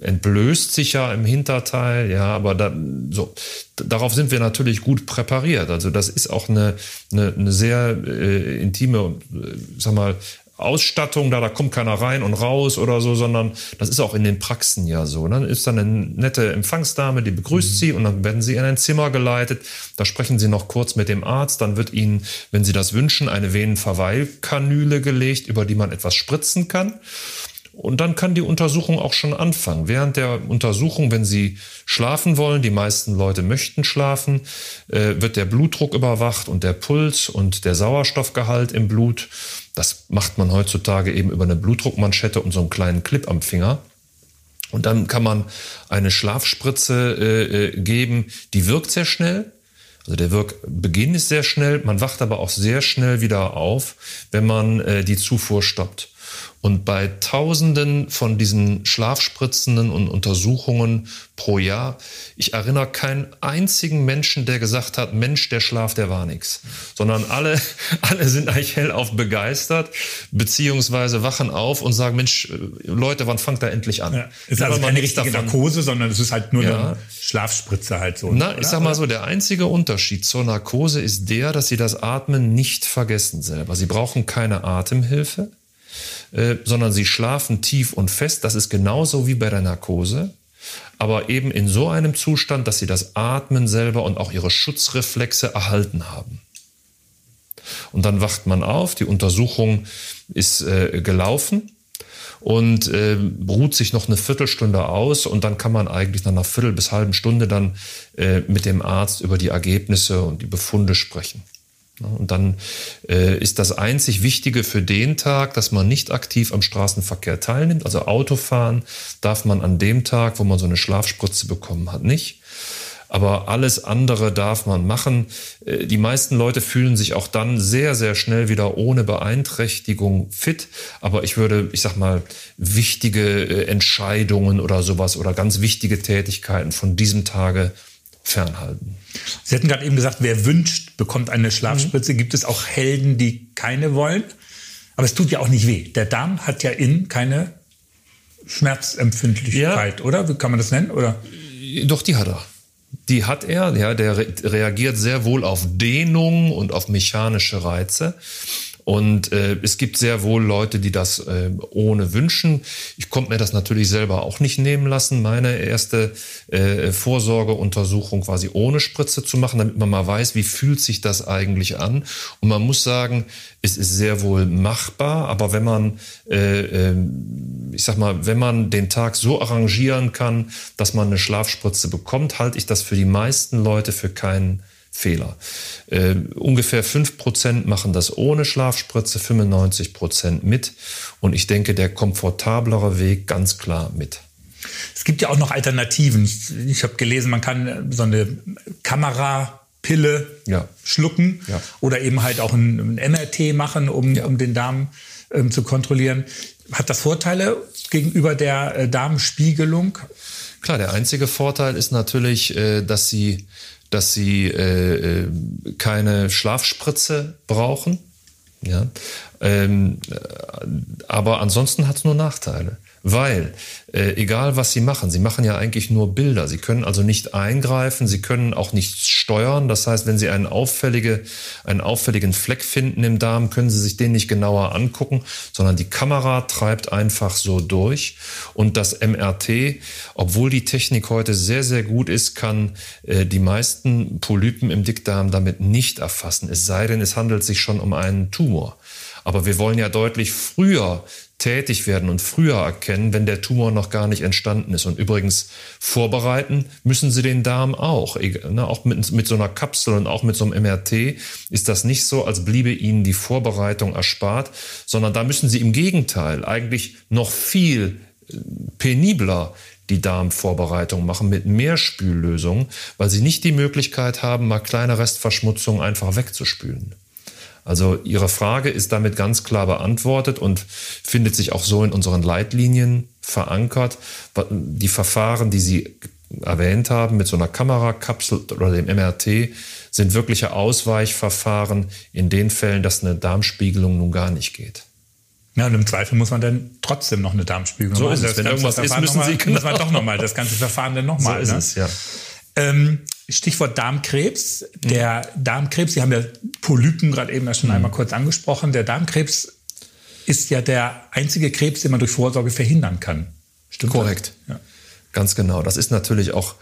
entblößt sich ja im Hinterteil, ja, aber da, so, darauf sind wir natürlich gut präpariert. Also das ist auch eine, eine, eine sehr äh, intime, äh, sag mal, Ausstattung, da, da kommt keiner rein und raus oder so, sondern das ist auch in den Praxen ja so. Dann ist dann eine nette Empfangsdame, die begrüßt Sie und dann werden Sie in ein Zimmer geleitet. Da sprechen Sie noch kurz mit dem Arzt. Dann wird Ihnen, wenn Sie das wünschen, eine Venenverweilkanüle gelegt, über die man etwas spritzen kann. Und dann kann die Untersuchung auch schon anfangen. Während der Untersuchung, wenn Sie schlafen wollen, die meisten Leute möchten schlafen, äh, wird der Blutdruck überwacht und der Puls und der Sauerstoffgehalt im Blut. Das macht man heutzutage eben über eine Blutdruckmanschette und so einen kleinen Clip am Finger. Und dann kann man eine Schlafspritze äh, äh, geben, die wirkt sehr schnell. Also der Wirkbeginn ist sehr schnell, man wacht aber auch sehr schnell wieder auf, wenn man die Zufuhr stoppt. Und bei Tausenden von diesen Schlafspritzenden und Untersuchungen pro Jahr, ich erinnere keinen einzigen Menschen, der gesagt hat, Mensch, der Schlaf, der war nix. Sondern alle, alle sind eigentlich hellauf begeistert, beziehungsweise wachen auf und sagen, Mensch, äh, Leute, wann fangt er endlich an? Ja. Ist also keine richtige davon- Narkose, sondern es ist halt nur Ja. eine Schlafspritze halt so. Na, oder? ich sag mal so, der einzige Unterschied zur Narkose ist der, dass Sie das Atmen nicht vergessen selber. Sie brauchen keine Atemhilfe, äh, sondern Sie schlafen tief und fest. Das ist genauso wie bei der Narkose. Aber eben in so einem Zustand, dass Sie das Atmen selber und auch Ihre Schutzreflexe erhalten haben. Und dann wacht man auf, die Untersuchung ist äh, gelaufen und äh, ruht sich noch eine Viertelstunde aus und dann kann man eigentlich nach einer Viertel bis halben Stunde dann äh, mit dem Arzt über die Ergebnisse und die Befunde sprechen. Ja, Und dann äh, ist das einzig Wichtige für den Tag, dass man nicht aktiv am Straßenverkehr teilnimmt. Also Autofahren darf man an dem Tag, wo man so eine Schlafspritze bekommen hat, nicht. Aber alles andere darf man machen. Äh, Die meisten Leute fühlen sich auch dann sehr, sehr schnell wieder ohne Beeinträchtigung fit. Aber ich würde, ich sag mal, wichtige äh, Entscheidungen oder sowas oder ganz wichtige Tätigkeiten von diesem Tage fernhalten. Sie hatten gerade eben gesagt, wer wünscht, bekommt eine Mhm. Schlafspritze. Gibt es auch Helden, die keine wollen? Aber es tut ja auch nicht weh. Der Darm hat ja innen keine Schmerzempfindlichkeit, oder? Wie kann man das nennen? Oder? Doch, die hat er. Die hat er, ja, der re reagiert sehr wohl auf Dehnung und auf mechanische Reize. Und äh, es gibt sehr wohl Leute, die das äh, ohne wünschen. Ich konnte mir das natürlich selber auch nicht nehmen lassen, meine erste äh, Vorsorgeuntersuchung quasi ohne Spritze zu machen, damit man mal weiß, wie fühlt sich das eigentlich an. Und man muss sagen, es ist sehr wohl machbar, aber wenn man, äh, äh, ich sag mal, wenn man den Tag so arrangieren kann, dass man eine Schlafspritze bekommt, halte ich das für die meisten Leute für kein, Fehler. Äh, ungefähr 5% machen das ohne Schlafspritze, 95% mit. Und ich denke, der komfortablere Weg ganz klar mit. Es gibt ja auch noch Alternativen. Ich, ich habe gelesen, man kann so eine Kamerapille ja. schlucken ja. oder eben halt auch ein, ein MRT machen, um, ja. um den Darm ähm, zu kontrollieren. Hat das Vorteile gegenüber der äh, Darmspiegelung? Klar, der einzige Vorteil ist natürlich, äh, dass sie, dass sie äh, äh keine Schlafspritze brauchen. Ja, ähm, äh, aber ansonsten hat es nur Nachteile. Weil, äh, egal was Sie machen, Sie machen ja eigentlich nur Bilder. Sie können also nicht eingreifen, Sie können auch nicht steuern. Das heißt, wenn Sie einen, auffällige, einen auffälligen Fleck finden im Darm, können Sie sich den nicht genauer angucken, sondern die Kamera treibt einfach so durch. Und das MRT, obwohl die Technik heute sehr, sehr gut ist, kann äh, die meisten Polypen im Dickdarm damit nicht erfassen. Es sei denn, es handelt sich schon um einen Tumor. Aber wir wollen ja deutlich früher tätig werden und früher erkennen, wenn der Tumor noch gar nicht entstanden ist. Und übrigens vorbereiten müssen Sie den Darm auch. Ne, auch mit, mit so einer Kapsel und auch mit so einem MRT ist das nicht so, als bliebe Ihnen die Vorbereitung erspart, sondern da müssen Sie im Gegenteil eigentlich noch viel äh, penibler die Darmvorbereitung machen mit mehr Spüllösungen, weil sie nicht die Möglichkeit haben, mal kleine Restverschmutzungen einfach wegzuspülen. Also Ihre Frage ist damit ganz klar beantwortet und findet sich auch so in unseren Leitlinien verankert. Die Verfahren, die Sie erwähnt haben, mit so einer Kamerakapsel oder dem MRT, sind wirkliche Ausweichverfahren in den Fällen, dass eine Darmspiegelung nun gar nicht geht. Ja, und im Zweifel muss man dann trotzdem noch eine Darmspiegelung machen. So ist es. Wenn irgendwas ist, müssen Sie genau. muss man doch nochmal das ganze Verfahren dann nochmal. So ist ne? es, ja. Ähm, Stichwort Darmkrebs. Der mhm. Darmkrebs, Sie haben ja Polypen gerade eben ja schon mhm. einmal kurz angesprochen. Der Darmkrebs ist ja der einzige Krebs, den man durch Vorsorge verhindern kann. Stimmt Korrekt. Ja. Ganz genau. Das ist natürlich auch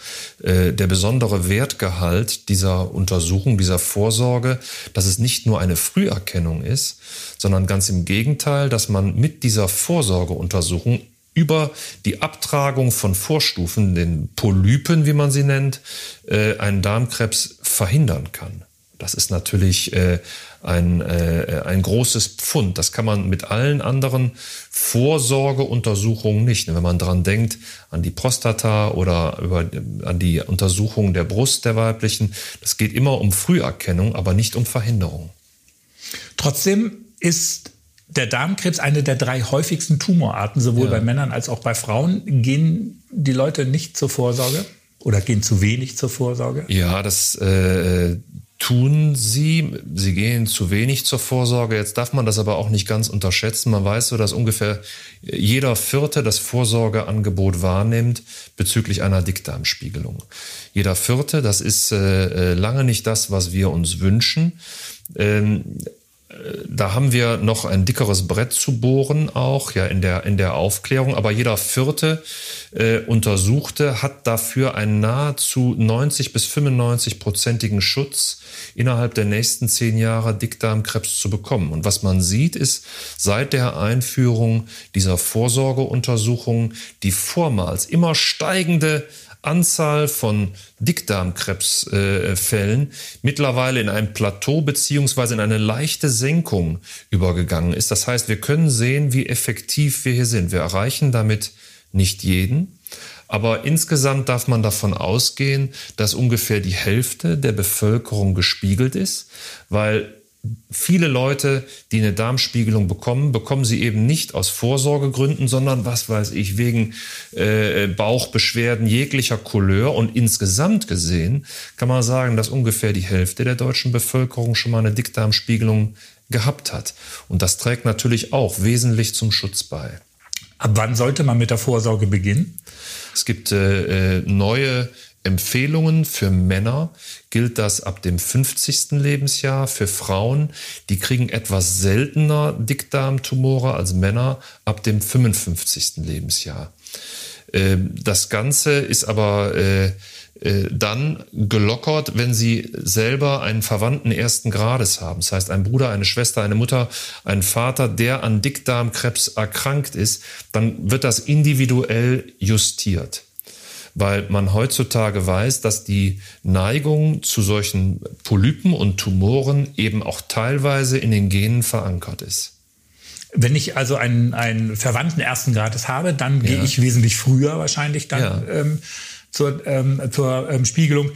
äh, der besondere Wertgehalt dieser Untersuchung, dieser Vorsorge, dass es nicht nur eine Früherkennung ist, sondern ganz im Gegenteil, dass man mit dieser Vorsorgeuntersuchung über die Abtragung von Vorstufen, den Polypen, wie man sie nennt, äh, einen Darmkrebs verhindern kann. Das ist natürlich äh, ein, äh, ein großes Pfund. Das kann man mit allen anderen Vorsorgeuntersuchungen nicht. Wenn man daran denkt, an die Prostata oder über, an die Untersuchung der Brust der weiblichen, das geht immer um Früherkennung, aber nicht um Verhinderung. Trotzdem ist der Darmkrebs eine der drei häufigsten Tumorarten, sowohl ja. bei Männern als auch bei Frauen. Gehen die Leute nicht zur Vorsorge oder gehen zu wenig zur Vorsorge? Ja, das äh, tun sie. Sie gehen zu wenig zur Vorsorge. Jetzt darf man das aber auch nicht ganz unterschätzen. Man weiß so, dass ungefähr jeder Vierte das Vorsorgeangebot wahrnimmt bezüglich einer Dickdarmspiegelung. Jeder Vierte, das ist äh, äh lange nicht das, was wir uns wünschen. Ähm, da haben wir noch ein dickeres Brett zu bohren, auch ja in der, in der Aufklärung. Aber jeder vierte äh, Untersuchte hat dafür einen nahezu 90 bis 95 prozentigen Schutz innerhalb der nächsten zehn Jahre Dickdarmkrebs zu bekommen. Und was man sieht, ist seit der Einführung dieser Vorsorgeuntersuchungen die vormals immer steigende Anzahl von Dickdarmkrebsfällen mittlerweile in ein Plateau beziehungsweise in eine leichte Senkung übergegangen ist. Das heißt, wir können sehen, wie effektiv wir hier sind. Wir erreichen damit nicht jeden, aber insgesamt darf man davon ausgehen, dass ungefähr die Hälfte der Bevölkerung gespiegelt ist, weil viele Leute, die eine Darmspiegelung bekommen, bekommen sie eben nicht aus Vorsorgegründen, sondern was weiß ich, wegen äh, Bauchbeschwerden jeglicher Couleur. Und insgesamt gesehen kann man sagen, dass ungefähr die Hälfte der deutschen Bevölkerung schon mal eine Dickdarmspiegelung gehabt hat. Und das trägt natürlich auch wesentlich zum Schutz bei. Ab wann sollte man mit der Vorsorge beginnen? Es gibt äh, äh neue Empfehlungen für Männer gilt das ab dem 50. Lebensjahr. Für Frauen, die kriegen etwas seltener Dickdarmtumore als Männer ab dem 55. Lebensjahr. Ähm, das Ganze ist aber äh, äh, dann gelockert, wenn sie selber einen Verwandten ersten Grades haben. Das heißt, ein Bruder, eine Schwester, eine Mutter, ein Vater, der an Dickdarmkrebs erkrankt ist, dann wird das individuell justiert weil man heutzutage weiß, dass die Neigung zu solchen Polypen und Tumoren eben auch teilweise in den Genen verankert ist. Wenn ich also einen, einen Verwandten ersten Grades habe, dann ja. gehe ich wesentlich früher wahrscheinlich dann ja. ähm, zur, ähm, zur ähm, Spiegelung.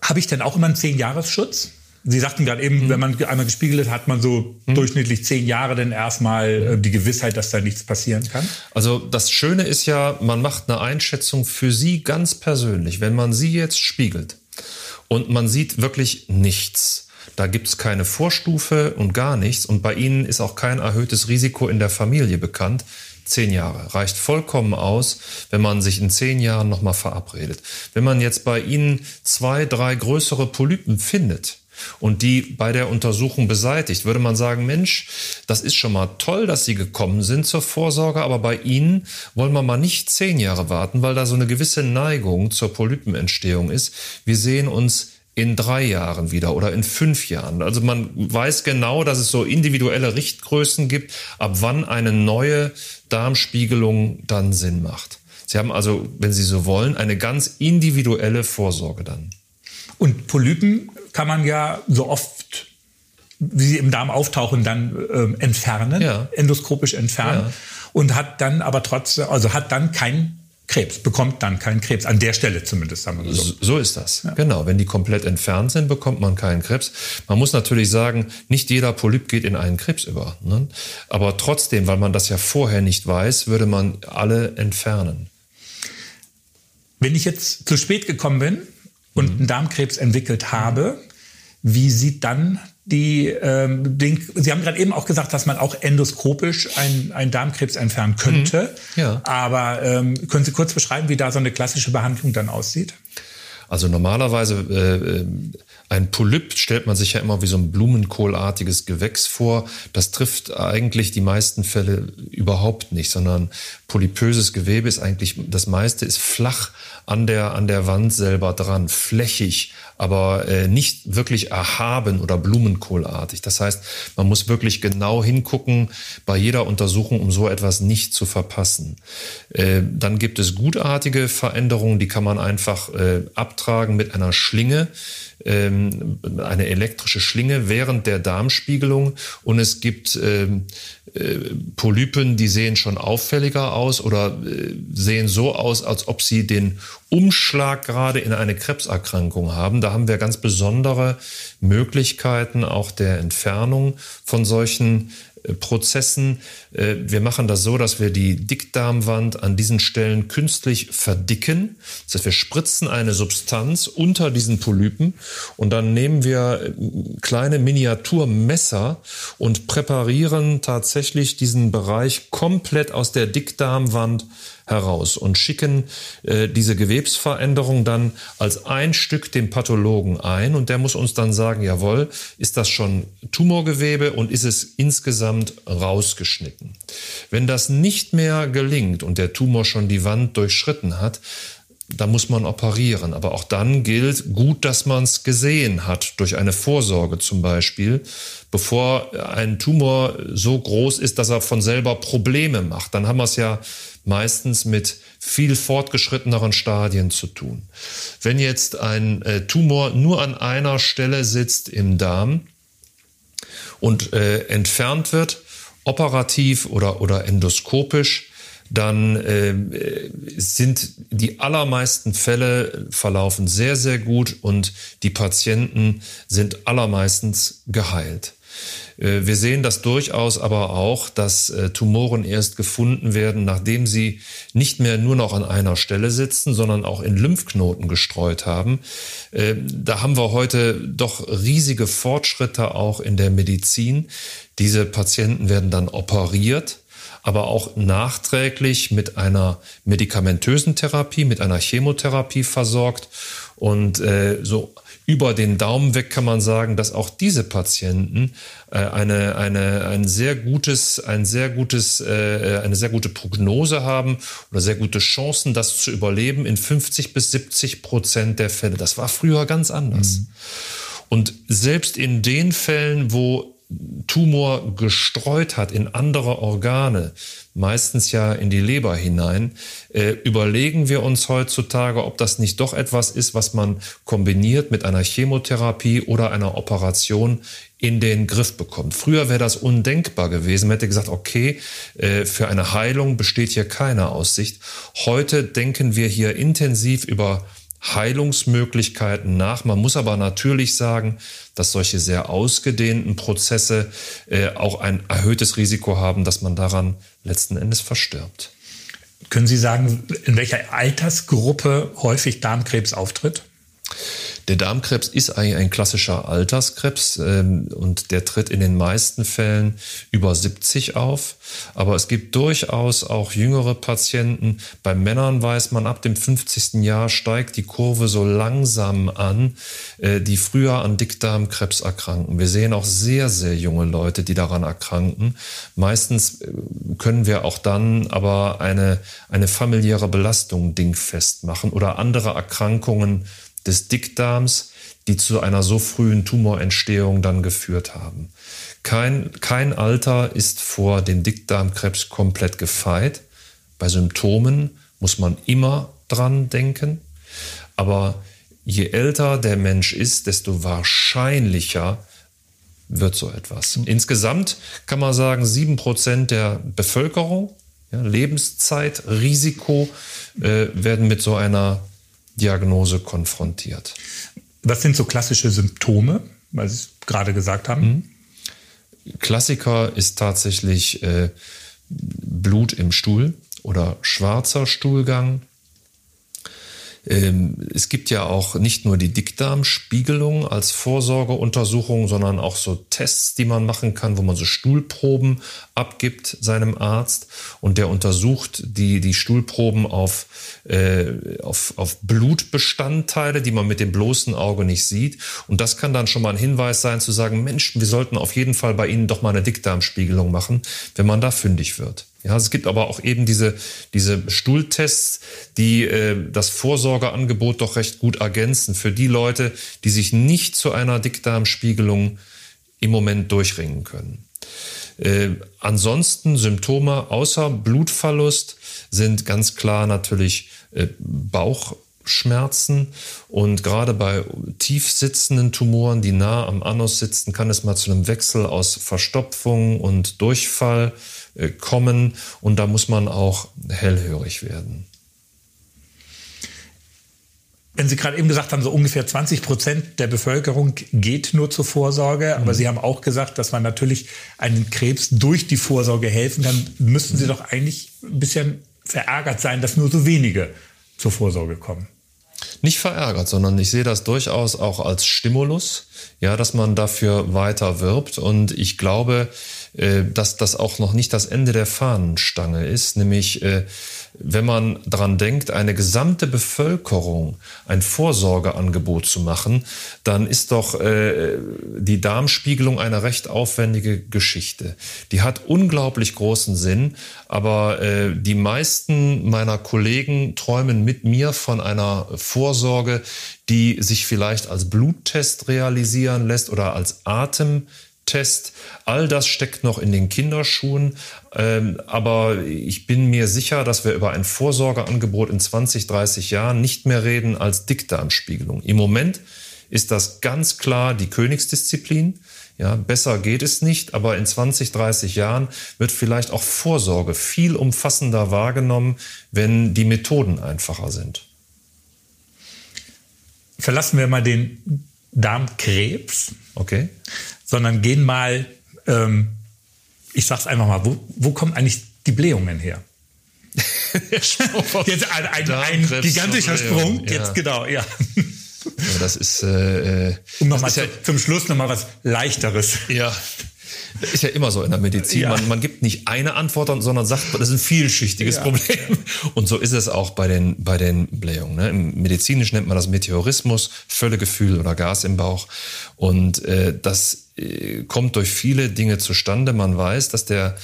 Habe ich denn auch immer einen Zehn-Jahres-Schutz? Sie sagten gerade eben, mhm. wenn man einmal gespiegelt hat, hat man so mhm. durchschnittlich zehn Jahre dann erstmal äh, die Gewissheit, dass da nichts passieren kann. Also das Schöne ist ja, man macht eine Einschätzung für Sie ganz persönlich. Wenn man Sie jetzt spiegelt und man sieht wirklich nichts, da gibt es keine Vorstufe und gar nichts und bei Ihnen ist auch kein erhöhtes Risiko in der Familie bekannt, Zehn Jahre reicht vollkommen aus, wenn man sich in zehn Jahren nochmal verabredet. Wenn man jetzt bei Ihnen zwei, drei größere Polypen findet, und die bei der Untersuchung beseitigt, würde man sagen, Mensch, das ist schon mal toll, dass Sie gekommen sind zur Vorsorge, aber bei Ihnen wollen wir mal nicht zehn Jahre warten, weil da so eine gewisse Neigung zur Polypenentstehung ist. Wir sehen uns in drei Jahren wieder oder in fünf Jahren. Also man weiß genau, dass es so individuelle Richtgrößen gibt, ab wann eine neue Darmspiegelung dann Sinn macht. Sie haben also, wenn Sie so wollen, eine ganz individuelle Vorsorge dann. Und Polypen kann man ja so oft, wie sie im Darm auftauchen, dann ähm, entfernen, ja. endoskopisch entfernen. Ja. Und hat dann aber trotzdem, also hat dann kein Krebs, bekommt dann keinen Krebs. An der Stelle zumindest, sagen wir so. So ist das. Ja. Genau. Wenn die komplett entfernt sind, bekommt man keinen Krebs. Man muss natürlich sagen, nicht jeder Polyp geht in einen Krebs über. Ne? Aber trotzdem, weil man das ja vorher nicht weiß, würde man alle entfernen. Wenn ich jetzt zu spät gekommen bin und mhm. einen Darmkrebs entwickelt habe, wie sieht dann die, ähm, den, Sie haben gerade eben auch gesagt, dass man auch endoskopisch einen, Darmkrebs entfernen könnte. Mhm. Ja. Aber ähm, können Sie kurz beschreiben, wie da so eine klassische Behandlung dann aussieht? Also normalerweise äh, äh ein Polyp stellt man sich ja immer wie so ein Blumenkohlartiges Gewächs vor. Das trifft eigentlich die meisten Fälle überhaupt nicht, sondern polypöses Gewebe ist eigentlich, das meiste ist flach an der, an der Wand selber dran, flächig, aber äh, nicht wirklich erhaben oder blumenkohlartig. Das heißt, man muss wirklich genau hingucken bei jeder Untersuchung, um so etwas nicht zu verpassen. Äh, dann gibt es gutartige Veränderungen, die kann man einfach äh, abtragen mit einer Schlinge ähm, eine elektrische Schlinge während der Darmspiegelung und es gibt ähm, äh, Polypen, die sehen schon auffälliger aus oder äh, sehen so aus, als ob sie den Umschlag gerade in eine Krebserkrankung haben. Da haben wir ganz besondere Möglichkeiten auch der Entfernung von solchen Prozessen. Äh, wir machen das so, dass wir die Dickdarmwand an diesen Stellen künstlich verdicken. Das heißt, wir spritzen eine Substanz unter diesen Polypen und dann nehmen wir äh, kleine Miniaturmesser und präparieren tatsächlich diesen Bereich komplett aus der Dickdarmwand heraus und schicken äh, diese Gewebsveränderung dann als ein Stück dem Pathologen ein und der muss uns dann sagen, jawohl, ist das schon Tumorgewebe und ist es insgesamt rausgeschnitten. Wenn das nicht mehr gelingt und der Tumor schon die Wand durchschritten hat, da muss man operieren. Aber auch dann gilt gut, dass man es gesehen hat, durch eine Vorsorge zum Beispiel, bevor ein Tumor so groß ist, dass er von selber Probleme macht. Dann haben wir es ja meistens mit viel fortgeschritteneren Stadien zu tun. Wenn jetzt ein äh, Tumor nur an einer Stelle sitzt im Darm und äh, entfernt wird, operativ oder, oder endoskopisch, dann äh, sind die allermeisten Fälle verlaufen sehr, sehr gut und die Patienten sind allermeistens geheilt. Äh, wir sehen das durchaus aber auch, dass äh, Tumoren erst gefunden werden, nachdem sie nicht mehr nur noch an einer Stelle sitzen, sondern auch in Lymphknoten gestreut haben. Äh, da haben wir heute doch riesige Fortschritte auch in der Medizin. Diese Patienten werden dann operiert aber auch nachträglich mit einer medikamentösen Therapie, mit einer Chemotherapie versorgt. Und äh, so über den Daumen weg kann man sagen, dass auch diese Patienten äh, eine, eine, ein sehr gutes, ein sehr gutes, äh, eine sehr gute Prognose haben oder sehr gute Chancen, das zu überleben in 50 bis 70 Prozent der Fälle. Das war früher ganz anders. Mhm. Und selbst in den Fällen, wo Tumor gestreut hat in andere Organe, meistens ja in die Leber hinein, äh, überlegen wir uns heutzutage, ob das nicht doch etwas ist, was man kombiniert mit einer Chemotherapie oder einer Operation in den Griff bekommt. Früher wäre das undenkbar gewesen. Man hätte gesagt, okay, äh, für eine Heilung besteht hier keine Aussicht. Heute denken wir hier intensiv über Heilungsmöglichkeiten nach. Man muss aber natürlich sagen, dass solche sehr ausgedehnten Prozesse äh, auch ein erhöhtes Risiko haben, dass man daran letzten Endes verstirbt. Können Sie sagen, in welcher Altersgruppe häufig Darmkrebs auftritt? Der Darmkrebs ist eigentlich ein klassischer Alterskrebs ähm, und der tritt in den meisten Fällen über 70 auf. Aber es gibt durchaus auch jüngere Patienten. Bei Männern weiß man, ab dem 50. Jahr steigt die Kurve so langsam an, äh, die früher an Dickdarmkrebs erkranken. Wir sehen auch sehr, sehr junge Leute, die daran erkranken. Meistens äh, können wir auch dann aber eine, eine familiäre Belastung dingfest machen oder andere Erkrankungen des Dickdarms, die zu einer so frühen Tumorentstehung dann geführt haben. Kein, kein Alter ist vor dem Dickdarmkrebs komplett gefeit. Bei Symptomen muss man immer dran denken. Aber je älter der Mensch ist, desto wahrscheinlicher wird so etwas. Insgesamt kann man sagen, sieben Prozent der Bevölkerung, ja, Lebenszeit, Risiko, äh, werden mit so einer Diagnose konfrontiert. Was sind so klassische Symptome, weil Sie es gerade gesagt haben? Mhm. Klassiker ist tatsächlich äh, Blut im Stuhl oder schwarzer Stuhlgang, es gibt ja auch nicht nur die Dickdarmspiegelung als Vorsorgeuntersuchung, sondern auch so Tests, die man machen kann, wo man so Stuhlproben abgibt seinem Arzt und der untersucht die, die Stuhlproben auf, äh, auf, auf Blutbestandteile, die man mit dem bloßen Auge nicht sieht. Und das kann dann schon mal ein Hinweis sein zu sagen, Mensch, wir sollten auf jeden Fall bei Ihnen doch mal eine Dickdarmspiegelung machen, wenn man da fündig wird. Ja, es gibt aber auch eben diese, diese Stuhltests, die äh, das Vorsorgeangebot doch recht gut ergänzen für die Leute, die sich nicht zu einer Dickdarmspiegelung im Moment durchringen können. Äh, ansonsten Symptome außer Blutverlust sind ganz klar natürlich äh, Bauch Schmerzen und gerade bei tief sitzenden Tumoren, die nah am Anus sitzen, kann es mal zu einem Wechsel aus Verstopfung und Durchfall äh, kommen und da muss man auch hellhörig werden. Wenn Sie gerade eben gesagt haben, so ungefähr 20 Prozent der Bevölkerung geht nur zur Vorsorge, aber mhm. Sie haben auch gesagt, dass man natürlich einen Krebs durch die Vorsorge helfen kann, müssten Sie doch eigentlich ein bisschen verärgert sein, dass nur so wenige zur Vorsorge kommen. Nicht verärgert, sondern ich sehe das durchaus auch als Stimulus, ja, dass man dafür weiter wirbt. Und ich glaube, äh, dass das auch noch nicht das Ende der Fahnenstange ist, nämlich äh, wenn man daran denkt, eine gesamte Bevölkerung ein Vorsorgeangebot zu machen, dann ist doch äh, die Darmspiegelung eine recht aufwendige Geschichte. Die hat unglaublich großen Sinn, aber äh, die meisten meiner Kollegen träumen mit mir von einer Vorsorge, die sich vielleicht als Bluttest realisieren lässt oder als Atem Test. All das steckt noch in den Kinderschuhen. Ähm, aber ich bin mir sicher, dass wir über ein Vorsorgeangebot in 20, 30 Jahren nicht mehr reden als Dickdarmspiegelung. Im Moment ist das ganz klar die Königsdisziplin. Ja, besser geht es nicht, aber in 20, 30 Jahren wird vielleicht auch Vorsorge viel umfassender wahrgenommen, wenn die Methoden einfacher sind. Verlassen wir mal den Darmkrebs. Okay sondern gehen mal, ähm, ich sag's einfach mal, wo, wo kommen eigentlich die Blähungen her? jetzt ein, ein, ein gigantischer Sprung, ja. jetzt genau, ja. ja das ist. Äh, äh um nochmal ja, zum Schluss nochmal was Leichteres. Ja, ist ja immer so in der Medizin. Ja. Man, man, gibt nicht eine Antwort, sondern sagt, das ist ein vielschichtiges ja. Problem. Und so ist es auch bei den, bei den Blähungen. Ne? Im Medizinisch nennt man das Meteorismus, Völlegefühl oder Gas im Bauch. Und äh, das äh, kommt durch viele Dinge zustande. Man weiß, dass der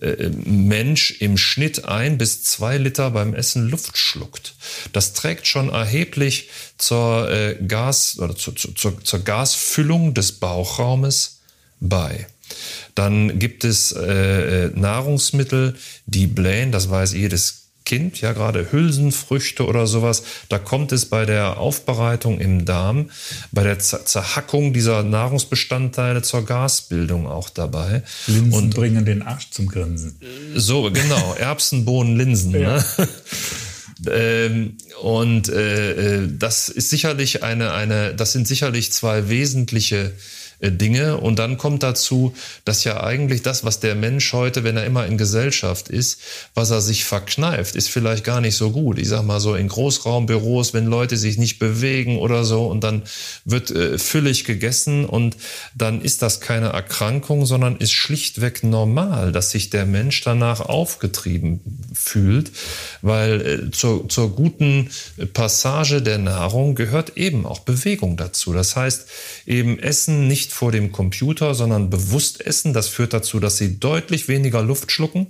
äh, Mensch im Schnitt ein bis zwei Liter beim Essen Luft schluckt. Das trägt schon erheblich zur äh, Gas oder zur, zur, zur Gasfüllung des Bauchraumes bei. Dann gibt es äh, Nahrungsmittel, die blähen, das weiß jedes Kind, ja gerade Hülsenfrüchte oder sowas, da kommt es bei der Aufbereitung im Darm, bei der Zerhackung dieser Nahrungsbestandteile zur Gasbildung auch dabei. Linsen und bringen den Arsch zum Grinsen. So, genau. Erbsen, Bohnen, Linsen. Ja. Ne? Ähm, und äh, äh, das ist sicherlich eine, eine, das sind sicherlich zwei wesentliche äh, Dinge. Und dann kommt dazu, dass ja eigentlich das, was der Mensch heute, wenn er immer in Gesellschaft ist, was er sich verkneift, ist vielleicht gar nicht so gut. Ich sag mal so in Großraumbüros, wenn Leute sich nicht bewegen oder so und dann wird äh, füllig gegessen und dann ist das keine Erkrankung, sondern ist schlichtweg normal, dass sich der Mensch danach aufgetrieben fühlt, weil äh, zur, zur guten Passage der Nahrung gehört eben auch Bewegung dazu. Das heißt, eben Essen nicht vor dem Computer, sondern bewusst essen. Das führt dazu, dass sie deutlich weniger Luft schlucken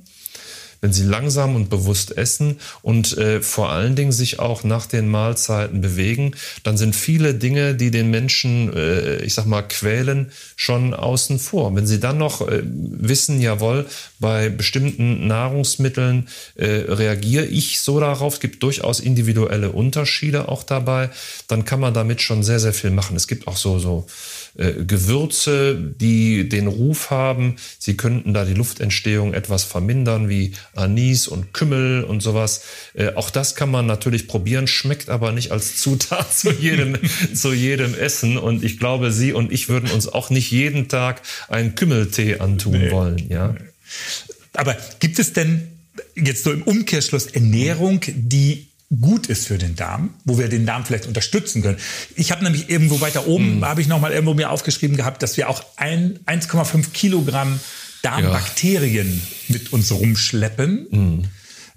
wenn sie langsam und bewusst essen und äh, vor allen Dingen sich auch nach den Mahlzeiten bewegen, dann sind viele Dinge, die den Menschen, äh, ich sag mal, quälen, schon außen vor. Wenn sie dann noch äh, wissen, jawohl, bei bestimmten Nahrungsmitteln äh, reagiere ich so darauf, es gibt durchaus individuelle Unterschiede auch dabei, dann kann man damit schon sehr, sehr viel machen. Es gibt auch so, so äh, Gewürze, die den Ruf haben, sie könnten da die Luftentstehung etwas vermindern, wie Anis und Kümmel und sowas. Äh, auch das kann man natürlich probieren, schmeckt aber nicht als Zutat zu jedem, zu jedem Essen. Und ich glaube, Sie und ich würden uns auch nicht jeden Tag einen Kümmeltee antun nee. wollen. Ja. Aber gibt es denn jetzt so im Umkehrschluss Ernährung, die gut ist für den Darm, wo wir den Darm vielleicht unterstützen können. Ich habe nämlich irgendwo weiter oben, mm. habe ich nochmal irgendwo mir aufgeschrieben gehabt, dass wir auch 1,5 Kilogramm Darmbakterien ja. mit uns rumschleppen, mm.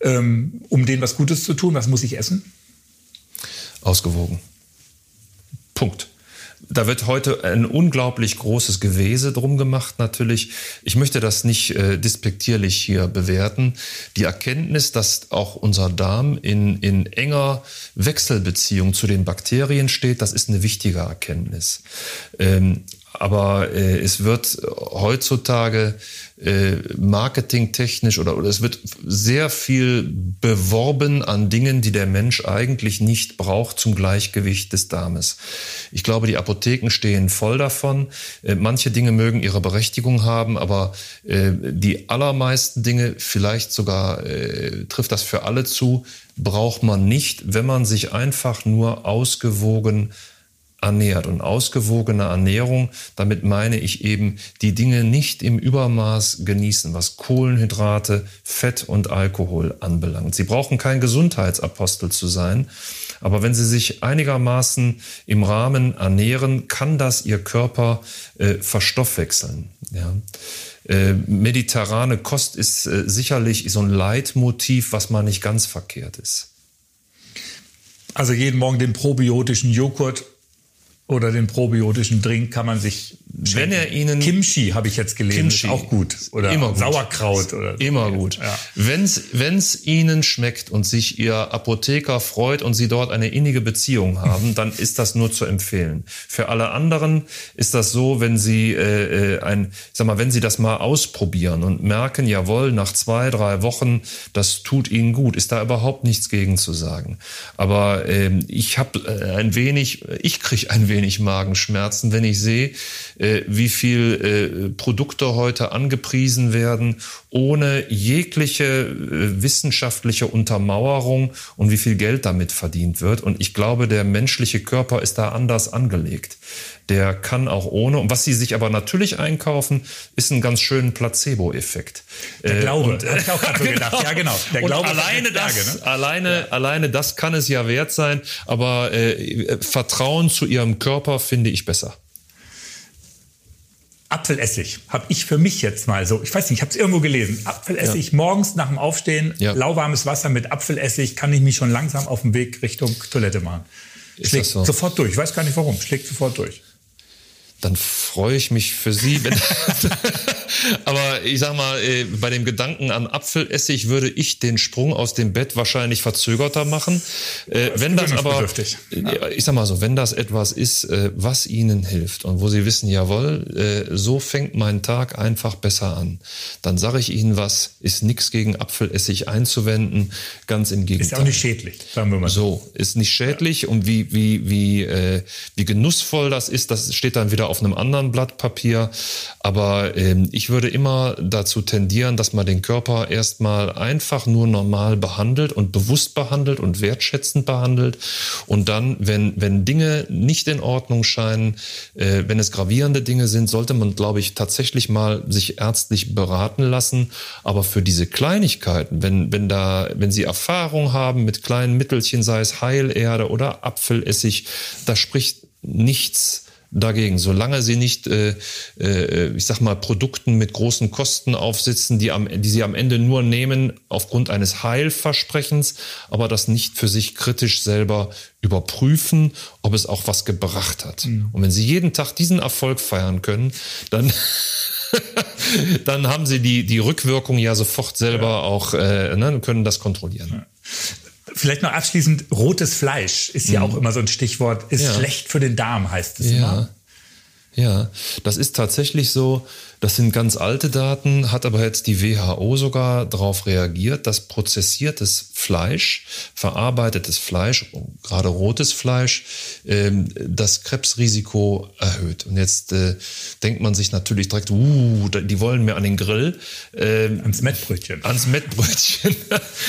ähm, um denen was Gutes zu tun. Was muss ich essen? Ausgewogen. Punkt. Da wird heute ein unglaublich großes Gewese drum gemacht, natürlich. Ich möchte das nicht äh, despektierlich hier bewerten. Die Erkenntnis, dass auch unser Darm in, in enger Wechselbeziehung zu den Bakterien steht, das ist eine wichtige Erkenntnis. Ähm, aber äh, es wird heutzutage äh, marketingtechnisch oder, oder es wird sehr viel beworben an Dingen, die der Mensch eigentlich nicht braucht zum Gleichgewicht des Darmes. Ich glaube, die Apotheken stehen voll davon. Äh, manche Dinge mögen ihre Berechtigung haben, aber äh, die allermeisten Dinge, vielleicht sogar äh, trifft das für alle zu, braucht man nicht, wenn man sich einfach nur ausgewogen ernährt. Und ausgewogene Ernährung, damit meine ich eben die Dinge nicht im Übermaß genießen, was Kohlenhydrate, Fett und Alkohol anbelangt. Sie brauchen kein Gesundheitsapostel zu sein, aber wenn Sie sich einigermaßen im Rahmen ernähren, kann das Ihr Körper äh, verstoffwechseln. Ja. Äh, mediterrane Kost ist äh, sicherlich so ein Leitmotiv, was mal nicht ganz verkehrt ist. Also jeden Morgen den probiotischen Joghurt oder den probiotischen Drink kann man sich wenn er Ihnen Kimchi habe ich jetzt gelesen, Kimchi, auch gut oder immer gut. Sauerkraut oder immer gut. Ja. Wenn's wenn's Ihnen schmeckt und sich Ihr Apotheker freut und Sie dort eine innige Beziehung haben, dann ist das nur zu empfehlen. Für alle anderen ist das so, wenn Sie äh, äh ein, sag mal, wenn Sie das mal ausprobieren und merken, jawohl, nach zwei drei Wochen, das tut Ihnen gut, ist da überhaupt nichts gegen zu sagen. Aber äh, ich habe ein wenig, ich kriege ein wenig Magenschmerzen, wenn ich sehe äh, wie viel äh, Produkte heute angepriesen werden, ohne jegliche äh, wissenschaftliche Untermauerung und wie viel Geld damit verdient wird. Und ich glaube, der menschliche Körper ist da anders angelegt. Der kann auch ohne. Und was sie sich aber natürlich einkaufen, ist ein ganz schönen Placebo-Effekt. Der Glaube, und, hab ich auch gerade so gedacht. Genau. Ja, genau. Der und Glaube alleine das, Tage, ne? alleine, ja. alleine das kann es ja wert sein. Aber äh, Vertrauen zu ihrem Körper finde ich besser. Apfelessig habe ich für mich jetzt mal so, ich weiß nicht, ich habe es irgendwo gelesen. Apfelessig ja. morgens nach dem Aufstehen, ja. lauwarmes Wasser mit Apfelessig, kann ich mich schon langsam auf dem Weg Richtung Toilette machen. Schlägt so? sofort durch. Ich weiß gar nicht warum. Schlägt sofort durch. Dann freue ich mich für Sie. Aber ich sag mal, äh, bei dem Gedanken an Apfelessig würde ich den Sprung aus dem Bett wahrscheinlich verzögerter machen. Äh, das wenn das aber, äh, ich sag mal so, wenn das etwas ist, was Ihnen hilft und wo Sie wissen, jawohl, so fängt mein Tag einfach besser an, dann sage ich Ihnen was, ist nichts gegen Apfelessig einzuwenden, ganz im Gegenteil. Ist ja auch nicht schädlich, sagen wir mal. So, ist nicht schädlich ja. und wie, wie, wie, wie genussvoll das ist, das steht dann wieder auf einem anderen Blatt Papier. Aber ähm, ich würde immer dazu tendieren, dass man den Körper erstmal einfach nur normal behandelt und bewusst behandelt und wertschätzend behandelt. Und dann, wenn, wenn Dinge nicht in Ordnung scheinen, äh, wenn es gravierende Dinge sind, sollte man, glaube ich, tatsächlich mal sich ärztlich beraten lassen. Aber für diese Kleinigkeiten, wenn, wenn da, wenn Sie Erfahrung haben mit kleinen Mittelchen, sei es Heilerde oder Apfelessig, da spricht nichts dagegen. Solange sie nicht, äh, äh, ich sag mal, Produkten mit großen Kosten aufsitzen, die, am, die sie am Ende nur nehmen aufgrund eines Heilversprechens, aber das nicht für sich kritisch selber überprüfen, ob es auch was gebracht hat. Mhm. Und wenn sie jeden Tag diesen Erfolg feiern können, dann dann haben sie die, die Rückwirkung ja sofort selber ja. auch, äh, ne, können das kontrollieren. Ja. Vielleicht noch abschließend, rotes Fleisch ist ja mhm. auch immer so ein Stichwort, ist ja. schlecht für den Darm, heißt es ja. immer. Ja, das ist tatsächlich so. Das sind ganz alte Daten, hat aber jetzt die WHO sogar darauf reagiert, dass prozessiertes Fleisch, verarbeitetes Fleisch, gerade rotes Fleisch, ähm, das Krebsrisiko erhöht. Und jetzt äh, denkt man sich natürlich direkt, uh, die wollen mir an den Grill. Ähm, ans Mettbrötchen. Ans Mettbrötchen.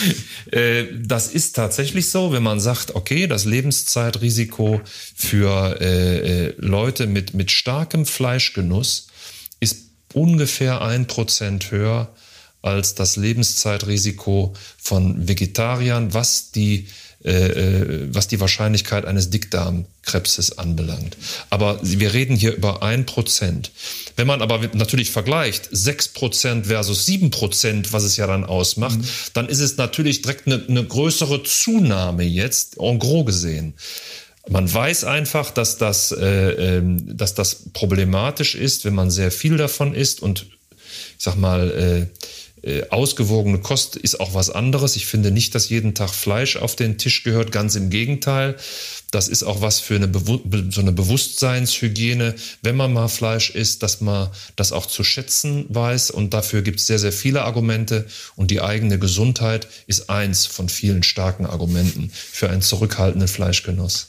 äh, das ist tatsächlich so, wenn man sagt, okay, das Lebenszeitrisiko für äh, Leute mit, mit starkem Fleischgenuss ungefähr ein Prozent höher als das Lebenszeitrisiko von Vegetariern, was die äh, äh, was die Wahrscheinlichkeit eines Dickdarmkrebses anbelangt. Aber wir reden hier über ein Prozent. Wenn man aber natürlich vergleicht, sechs Prozent versus sieben Prozent, was es ja dann ausmacht, mhm. dann ist es natürlich direkt eine, eine größere Zunahme jetzt, en gros gesehen. Man weiß einfach, dass das, äh, ähm, dass das problematisch ist, wenn man sehr viel davon isst und ich sag mal, äh, äh, ausgewogene Kost ist auch was anderes. Ich finde nicht, dass jeden Tag Fleisch auf den Tisch gehört. Ganz im Gegenteil. Das ist auch was für eine, so eine Bewusstseinshygiene, wenn man mal Fleisch isst, dass man das auch zu schätzen weiß. Und dafür gibt es sehr, sehr viele Argumente. Und die eigene Gesundheit ist eins von vielen starken Argumenten für einen zurückhaltenden Fleischgenuss.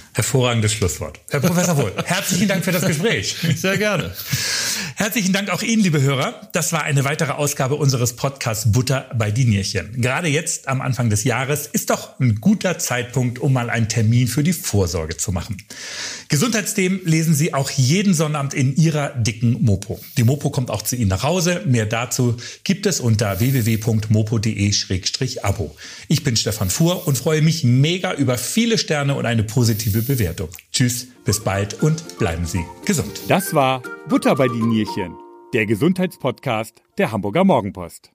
Hervorragendes Schlusswort. Herr Professor Wohl, herzlichen Dank für das Gespräch. Sehr gerne. Herzlichen Dank auch Ihnen, liebe Hörer. Das war eine weitere Ausgabe unseres Podcasts Butter bei Dinierchen. Gerade jetzt am Anfang des Jahres ist doch ein guter Zeitpunkt, um mal einen Termin für die Vorsorge zu machen. Gesundheitsthemen lesen Sie auch jeden Sonnabend in Ihrer dicken Mopo. Die Mopo kommt auch zu Ihnen nach Hause. Mehr dazu gibt es unter www.mopo.de-abo. Ich bin Stefan Fuhr und freue mich mega über viele Sterne und eine positive Bewertung. Tschüss, bis bald und bleiben Sie gesund. Das war Butter bei die Nierchen, der Gesundheitspodcast der Hamburger Morgenpost.